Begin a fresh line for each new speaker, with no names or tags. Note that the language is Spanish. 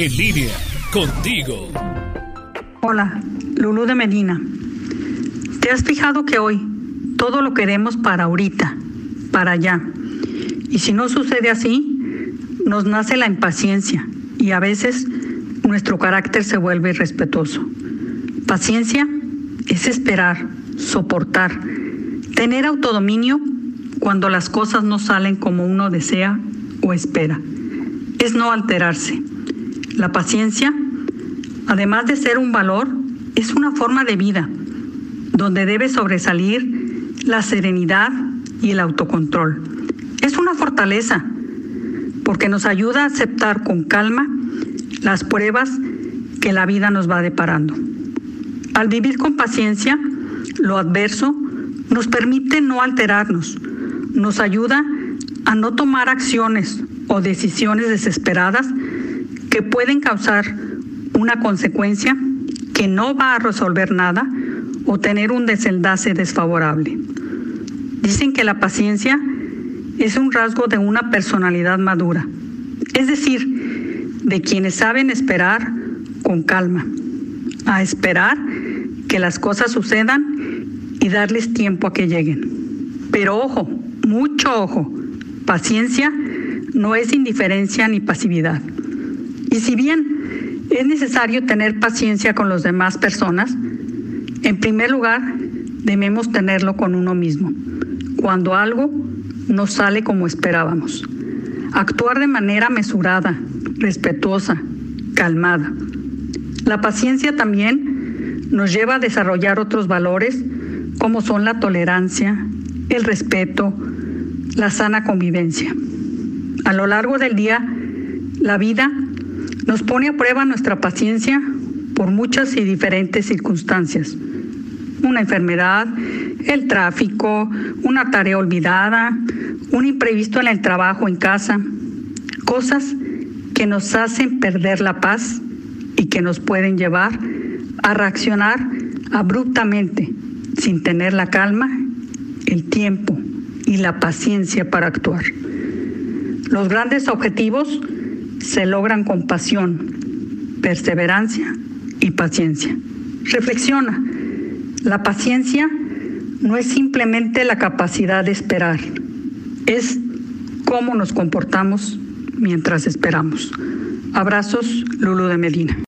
En línea, contigo.
Hola, Lulú de Medina. ¿Te has fijado que hoy todo lo queremos para ahorita, para allá? Y si no sucede así, nos nace la impaciencia y a veces nuestro carácter se vuelve irrespetuoso. Paciencia es esperar, soportar, tener autodominio cuando las cosas no salen como uno desea o espera. Es no alterarse. La paciencia, además de ser un valor, es una forma de vida donde debe sobresalir la serenidad y el autocontrol. Es una fortaleza porque nos ayuda a aceptar con calma las pruebas que la vida nos va deparando. Al vivir con paciencia, lo adverso nos permite no alterarnos, nos ayuda a no tomar acciones o decisiones desesperadas que pueden causar una consecuencia que no va a resolver nada o tener un desenlace desfavorable. Dicen que la paciencia es un rasgo de una personalidad madura, es decir, de quienes saben esperar con calma, a esperar que las cosas sucedan y darles tiempo a que lleguen. Pero ojo, mucho ojo, paciencia no es indiferencia ni pasividad. Y si bien es necesario tener paciencia con las demás personas, en primer lugar debemos tenerlo con uno mismo, cuando algo no sale como esperábamos. Actuar de manera mesurada, respetuosa, calmada. La paciencia también nos lleva a desarrollar otros valores como son la tolerancia, el respeto, la sana convivencia. A lo largo del día, la vida nos pone a prueba nuestra paciencia por muchas y diferentes circunstancias. Una enfermedad, el tráfico, una tarea olvidada, un imprevisto en el trabajo en casa, cosas que nos hacen perder la paz y que nos pueden llevar a reaccionar abruptamente, sin tener la calma, el tiempo y la paciencia para actuar. Los grandes objetivos se logran con pasión, perseverancia y paciencia. Reflexiona, la paciencia no es simplemente la capacidad de esperar, es cómo nos comportamos mientras esperamos. Abrazos, Lulu de Medina.